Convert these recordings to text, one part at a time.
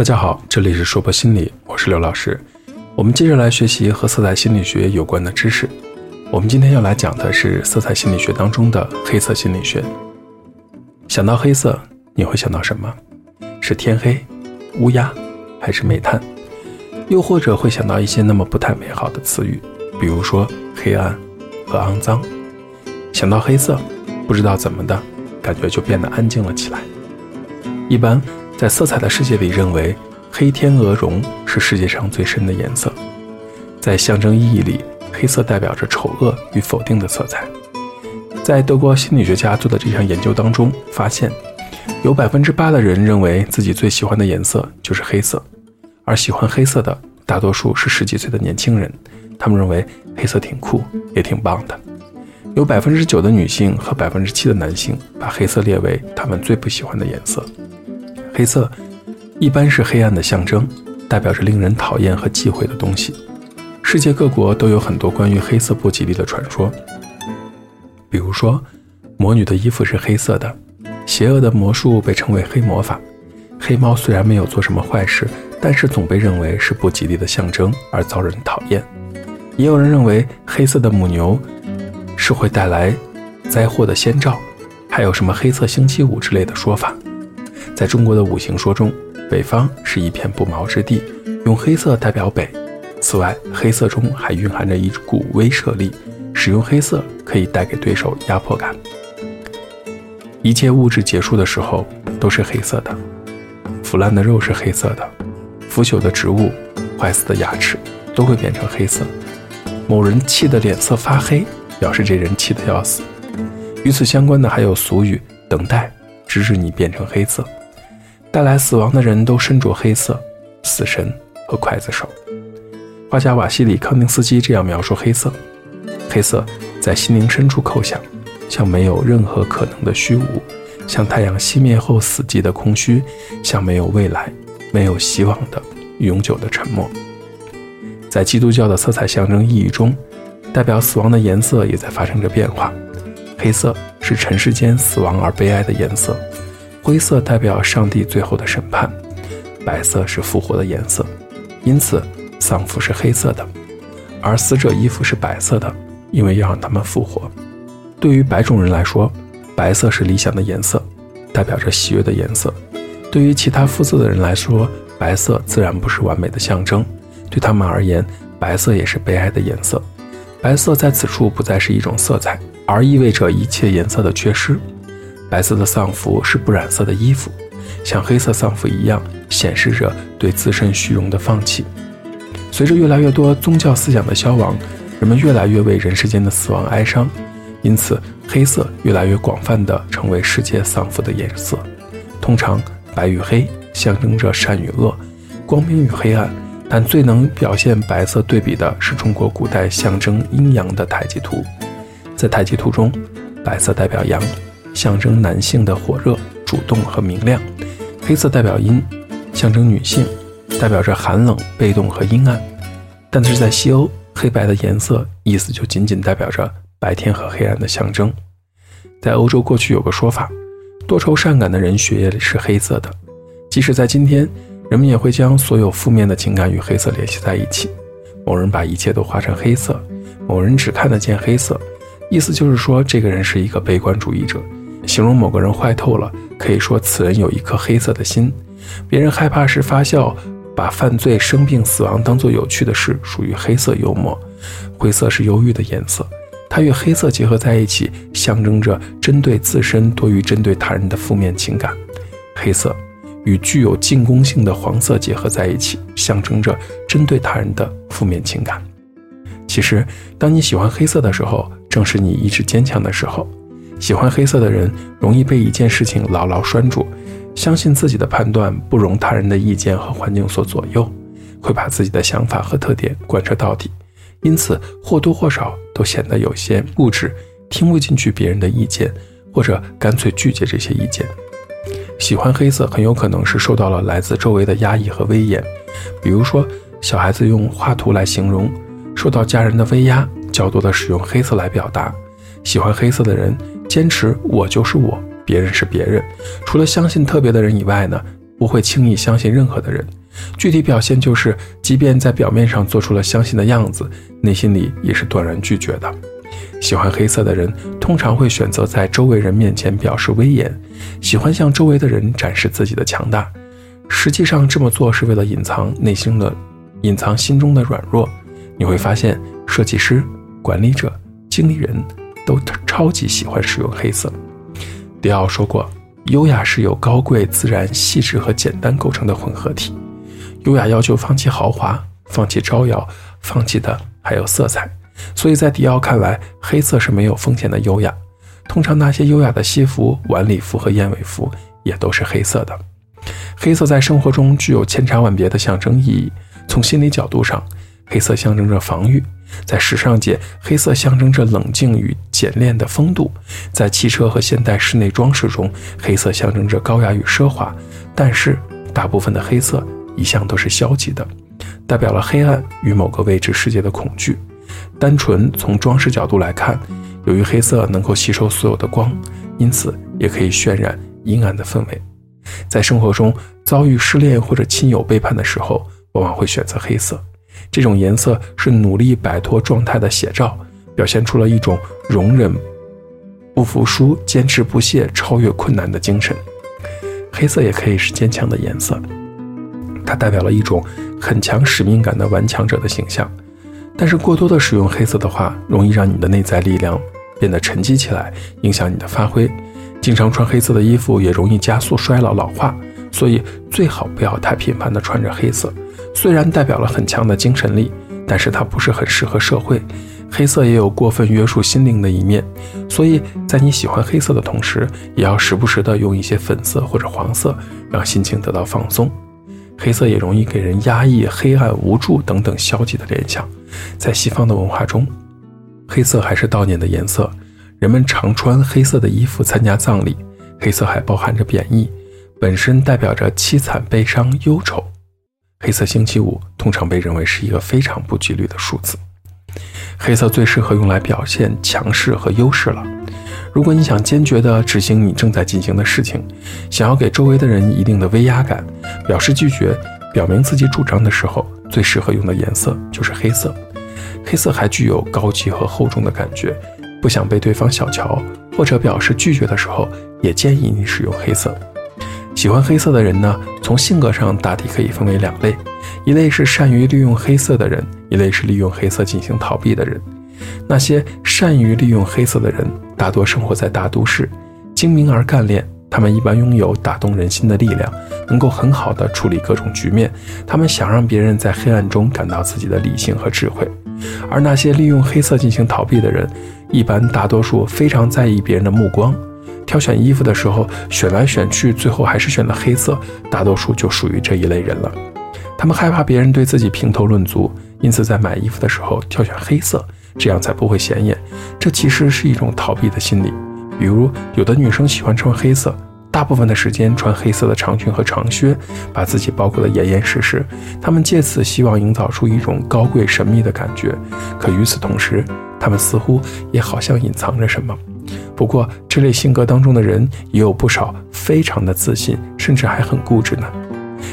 大家好，这里是说博心理，我是刘老师。我们接着来学习和色彩心理学有关的知识。我们今天要来讲的是色彩心理学当中的黑色心理学。想到黑色，你会想到什么？是天黑、乌鸦，还是煤炭？又或者会想到一些那么不太美好的词语，比如说黑暗和肮脏。想到黑色，不知道怎么的，感觉就变得安静了起来。一般。在色彩的世界里，认为黑天鹅绒是世界上最深的颜色。在象征意义里，黑色代表着丑恶与否定的色彩。在德国心理学家做的这项研究当中，发现有百分之八的人认为自己最喜欢的颜色就是黑色，而喜欢黑色的大多数是十几岁的年轻人，他们认为黑色挺酷，也挺棒的。有百分之九的女性和百分之七的男性把黑色列为他们最不喜欢的颜色。黑色一般是黑暗的象征，代表着令人讨厌和忌讳的东西。世界各国都有很多关于黑色不吉利的传说，比如说，魔女的衣服是黑色的，邪恶的魔术被称为黑魔法，黑猫虽然没有做什么坏事，但是总被认为是不吉利的象征而遭人讨厌。也有人认为黑色的母牛是会带来灾祸的先兆，还有什么黑色星期五之类的说法。在中国的五行说中，北方是一片不毛之地，用黑色代表北。此外，黑色中还蕴含着一股威慑力，使用黑色可以带给对手压迫感。一切物质结束的时候都是黑色的，腐烂的肉是黑色的，腐朽的植物、坏死的牙齿都会变成黑色。某人气得脸色发黑，表示这人气得要死。与此相关的还有俗语“等待”，直至你变成黑色。带来死亡的人都身着黑色，死神和刽子手。画家瓦西里康定斯基这样描述黑色：黑色在心灵深处叩响，像没有任何可能的虚无，像太阳熄灭后死寂的空虚，像没有未来、没有希望的永久的沉默。在基督教的色彩象征意义中，代表死亡的颜色也在发生着变化。黑色是尘世间死亡而悲哀的颜色。灰色代表上帝最后的审判，白色是复活的颜色，因此丧服是黑色的，而死者衣服是白色的，因为要让他们复活。对于白种人来说，白色是理想的颜色，代表着喜悦的颜色；对于其他肤色的人来说，白色自然不是完美的象征，对他们而言，白色也是悲哀的颜色。白色在此处不再是一种色彩，而意味着一切颜色的缺失。白色的丧服是不染色的衣服，像黑色丧服一样，显示着对自身虚荣的放弃。随着越来越多宗教思想的消亡，人们越来越为人世间的死亡哀伤，因此黑色越来越广泛地成为世界丧服的颜色。通常，白与黑象征着善与恶、光明与黑暗，但最能表现白色对比的是中国古代象征阴阳的太极图。在太极图中，白色代表阳。象征男性的火热、主动和明亮，黑色代表阴，象征女性，代表着寒冷、被动和阴暗。但是在西欧，黑白的颜色意思就仅仅代表着白天和黑暗的象征。在欧洲，过去有个说法，多愁善感的人血液里是黑色的。即使在今天，人们也会将所有负面的情感与黑色联系在一起。某人把一切都画成黑色，某人只看得见黑色，意思就是说这个人是一个悲观主义者。形容某个人坏透了，可以说此人有一颗黑色的心。别人害怕时发笑，把犯罪、生病、死亡当作有趣的事，属于黑色幽默。灰色是忧郁的颜色，它与黑色结合在一起，象征着针对自身多于针对他人的负面情感。黑色与具有进攻性的黄色结合在一起，象征着针对他人的负面情感。其实，当你喜欢黑色的时候，正是你意志坚强的时候。喜欢黑色的人容易被一件事情牢牢拴住，相信自己的判断，不容他人的意见和环境所左右，会把自己的想法和特点贯彻到底，因此或多或少都显得有些固执，听不进去别人的意见，或者干脆拒绝这些意见。喜欢黑色很有可能是受到了来自周围的压抑和威严，比如说小孩子用画图来形容，受到家人的威压，较多的使用黑色来表达。喜欢黑色的人。坚持我就是我，别人是别人。除了相信特别的人以外呢，不会轻易相信任何的人。具体表现就是，即便在表面上做出了相信的样子，内心里也是断然拒绝的。喜欢黑色的人通常会选择在周围人面前表示威严，喜欢向周围的人展示自己的强大。实际上这么做是为了隐藏内心的、隐藏心中的软弱。你会发现，设计师、管理者、经理人都超级喜欢使用黑色。迪奥说过：“优雅是由高贵、自然、细致和简单构成的混合体。优雅要求放弃豪华，放弃招摇，放弃的还有色彩。所以在迪奥看来，黑色是没有风险的优雅。通常那些优雅的西服、晚礼服和燕尾服也都是黑色的。黑色在生活中具有千差万别的象征意义。从心理角度上，黑色象征着防御，在时尚界，黑色象征着冷静与简练的风度；在汽车和现代室内装饰中，黑色象征着高雅与奢华。但是，大部分的黑色一向都是消极的，代表了黑暗与某个未知世界的恐惧。单纯从装饰角度来看，由于黑色能够吸收所有的光，因此也可以渲染阴暗的氛围。在生活中遭遇失恋或者亲友背叛的时候，往往会选择黑色。这种颜色是努力摆脱状态的写照，表现出了一种容忍、不服输、坚持不懈、超越困难的精神。黑色也可以是坚强的颜色，它代表了一种很强使命感的顽强者的形象。但是过多的使用黑色的话，容易让你的内在力量变得沉积起来，影响你的发挥。经常穿黑色的衣服也容易加速衰老老化，所以最好不要太频繁的穿着黑色。虽然代表了很强的精神力，但是它不是很适合社会。黑色也有过分约束心灵的一面，所以在你喜欢黑色的同时，也要时不时的用一些粉色或者黄色，让心情得到放松。黑色也容易给人压抑、黑暗、无助等等消极的联想。在西方的文化中，黑色还是悼念的颜色，人们常穿黑色的衣服参加葬礼。黑色还包含着贬义，本身代表着凄惨、悲伤、忧愁。黑色星期五通常被认为是一个非常不吉利的数字。黑色最适合用来表现强势和优势了。如果你想坚决地执行你正在进行的事情，想要给周围的人一定的威压感，表示拒绝，表明自己主张的时候，最适合用的颜色就是黑色。黑色还具有高级和厚重的感觉，不想被对方小瞧或者表示拒绝的时候，也建议你使用黑色。喜欢黑色的人呢，从性格上大体可以分为两类，一类是善于利用黑色的人，一类是利用黑色进行逃避的人。那些善于利用黑色的人，大多生活在大都市，精明而干练，他们一般拥有打动人心的力量，能够很好的处理各种局面。他们想让别人在黑暗中感到自己的理性和智慧。而那些利用黑色进行逃避的人，一般大多数非常在意别人的目光。挑选衣服的时候，选来选去，最后还是选了黑色。大多数就属于这一类人了。他们害怕别人对自己评头论足，因此在买衣服的时候挑选黑色，这样才不会显眼。这其实是一种逃避的心理。比如，有的女生喜欢穿黑色，大部分的时间穿黑色的长裙和长靴，把自己包裹得严严实实。她们借此希望营造出一种高贵神秘的感觉。可与此同时，她们似乎也好像隐藏着什么。不过，这类性格当中的人也有不少非常的自信，甚至还很固执呢。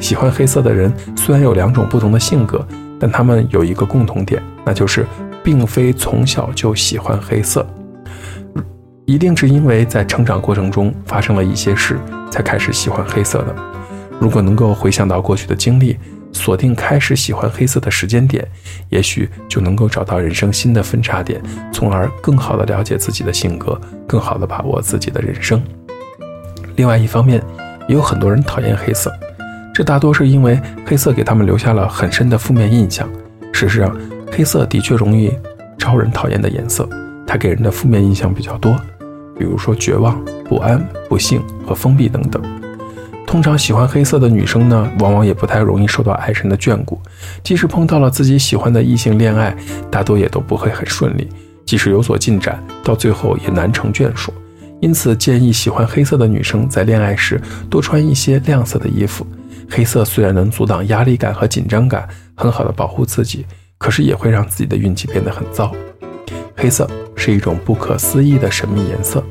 喜欢黑色的人虽然有两种不同的性格，但他们有一个共同点，那就是并非从小就喜欢黑色，一定是因为在成长过程中发生了一些事，才开始喜欢黑色的。如果能够回想到过去的经历。锁定开始喜欢黑色的时间点，也许就能够找到人生新的分叉点，从而更好的了解自己的性格，更好的把握自己的人生。另外一方面，也有很多人讨厌黑色，这大多是因为黑色给他们留下了很深的负面印象。事实上，黑色的确容易招人讨厌的颜色，它给人的负面印象比较多，比如说绝望、不安、不幸和封闭等等。通常喜欢黑色的女生呢，往往也不太容易受到爱神的眷顾。即使碰到了自己喜欢的异性恋爱，大多也都不会很顺利。即使有所进展，到最后也难成眷属。因此，建议喜欢黑色的女生在恋爱时多穿一些亮色的衣服。黑色虽然能阻挡压力感和紧张感，很好的保护自己，可是也会让自己的运气变得很糟。黑色是一种不可思议的神秘颜色，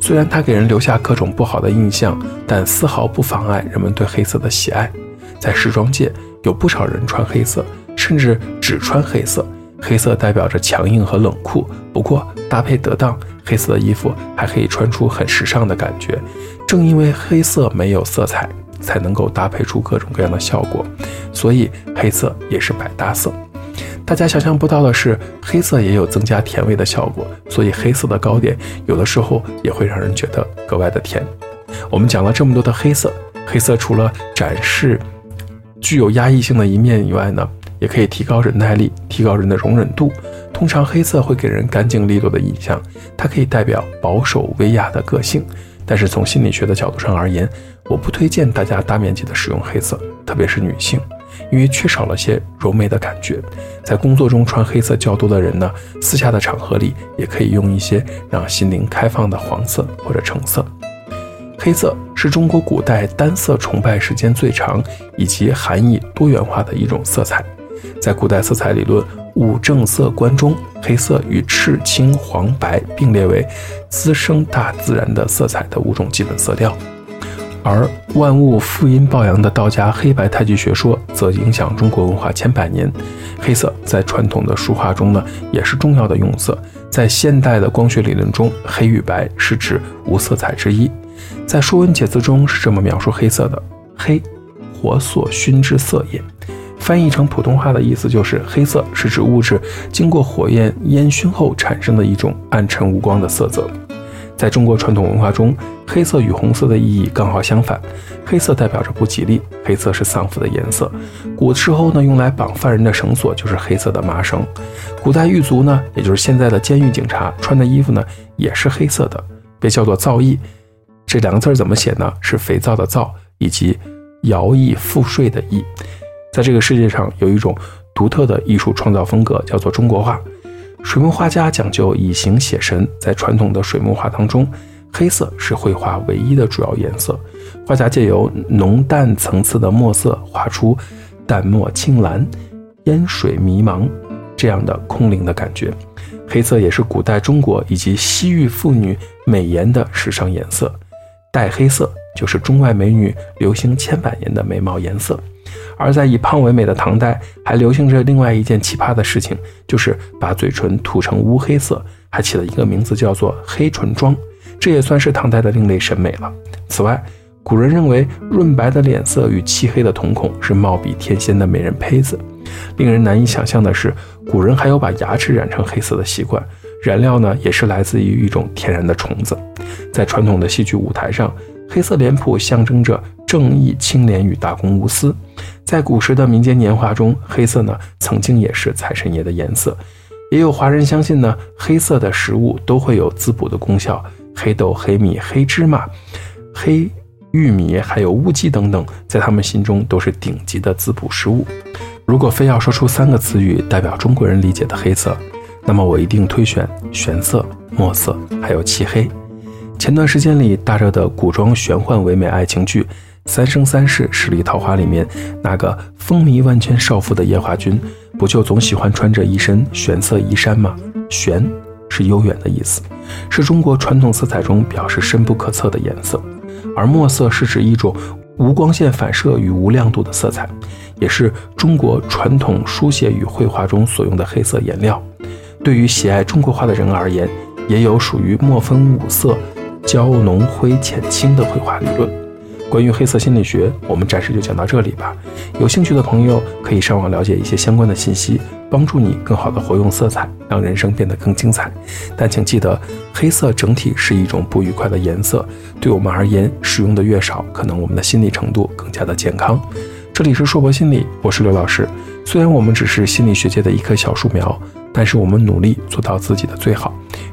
虽然它给人留下各种不好的印象，但丝毫不妨碍人们对黑色的喜爱。在时装界，有不少人穿黑色，甚至只穿黑色。黑色代表着强硬和冷酷，不过搭配得当，黑色的衣服还可以穿出很时尚的感觉。正因为黑色没有色彩，才能够搭配出各种各样的效果，所以黑色也是百搭色。大家想象不到的是，黑色也有增加甜味的效果，所以黑色的糕点有的时候也会让人觉得格外的甜。我们讲了这么多的黑色，黑色除了展示具有压抑性的一面以外呢？也可以提高忍耐力，提高人的容忍度。通常黑色会给人干净利落的印象，它可以代表保守威亚的个性。但是从心理学的角度上而言，我不推荐大家大面积的使用黑色，特别是女性，因为缺少了些柔美的感觉。在工作中穿黑色较多的人呢，私下的场合里也可以用一些让心灵开放的黄色或者橙色。黑色是中国古代单色崇拜时间最长以及含义多元化的一种色彩。在古代色彩理论五正色观中，黑色与赤、青、黄、白并列为滋生大自然的色彩的五种基本色调。而万物负阴抱阳的道家黑白太极学说则影响中国文化千百年。黑色在传统的书画中呢，也是重要的用色。在现代的光学理论中，黑与白是指无色彩之一。在《说文解字》中是这么描述黑色的：黑，火所熏之色也。翻译成普通话的意思就是，黑色是指物质经过火焰烟熏后产生的一种暗沉无光的色泽。在中国传统文化中，黑色与红色的意义刚好相反。黑色代表着不吉利，黑色是丧服的颜色。古时候呢，用来绑犯人的绳索就是黑色的麻绳。古代狱卒呢，也就是现在的监狱警察穿的衣服呢，也是黑色的，被叫做皂衣。这两个字怎么写呢？是肥皂的皂，以及徭役赋税的役。在这个世界上，有一种独特的艺术创造风格，叫做中国画。水墨画家讲究以形写神，在传统的水墨画当中，黑色是绘画唯一的主要颜色。画家借由浓淡层次的墨色，画出淡墨青蓝、烟水迷茫这样的空灵的感觉。黑色也是古代中国以及西域妇女美颜的时尚颜色。黛黑色就是中外美女流行千百年的眉毛颜色。而在以胖为美的唐代，还流行着另外一件奇葩的事情，就是把嘴唇涂成乌黑色，还起了一个名字叫做“黑唇妆”，这也算是唐代的另类审美了。此外，古人认为润白的脸色与漆黑的瞳孔是貌比天仙的美人胚子。令人难以想象的是，古人还有把牙齿染成黑色的习惯，染料呢也是来自于一种天然的虫子。在传统的戏剧舞台上，黑色脸谱象征着正义、清廉与大公无私。在古时的民间年画中，黑色呢曾经也是财神爷的颜色。也有华人相信呢，黑色的食物都会有滋补的功效。黑豆、黑米、黑芝麻、黑玉米，还有乌鸡等等，在他们心中都是顶级的滋补食物。如果非要说出三个词语代表中国人理解的黑色，那么我一定推选玄色、墨色，还有漆黑。前段时间里大热的古装玄幻唯美爱情剧。《三生三世十里桃花》里面那个风靡万千少妇的夜华君，不就总喜欢穿着一身玄色衣衫吗？玄是悠远的意思，是中国传统色彩中表示深不可测的颜色。而墨色是指一种无光线反射与无亮度的色彩，也是中国传统书写与绘画中所用的黑色颜料。对于喜爱中国画的人而言，也有属于墨分五色、焦浓灰浅青的绘画理论。关于黑色心理学，我们暂时就讲到这里吧。有兴趣的朋友可以上网了解一些相关的信息，帮助你更好的活用色彩，让人生变得更精彩。但请记得，黑色整体是一种不愉快的颜色，对我们而言，使用的越少，可能我们的心理程度更加的健康。这里是硕博心理，我是刘老师。虽然我们只是心理学界的一棵小树苗。但是我们努力做到自己的最好，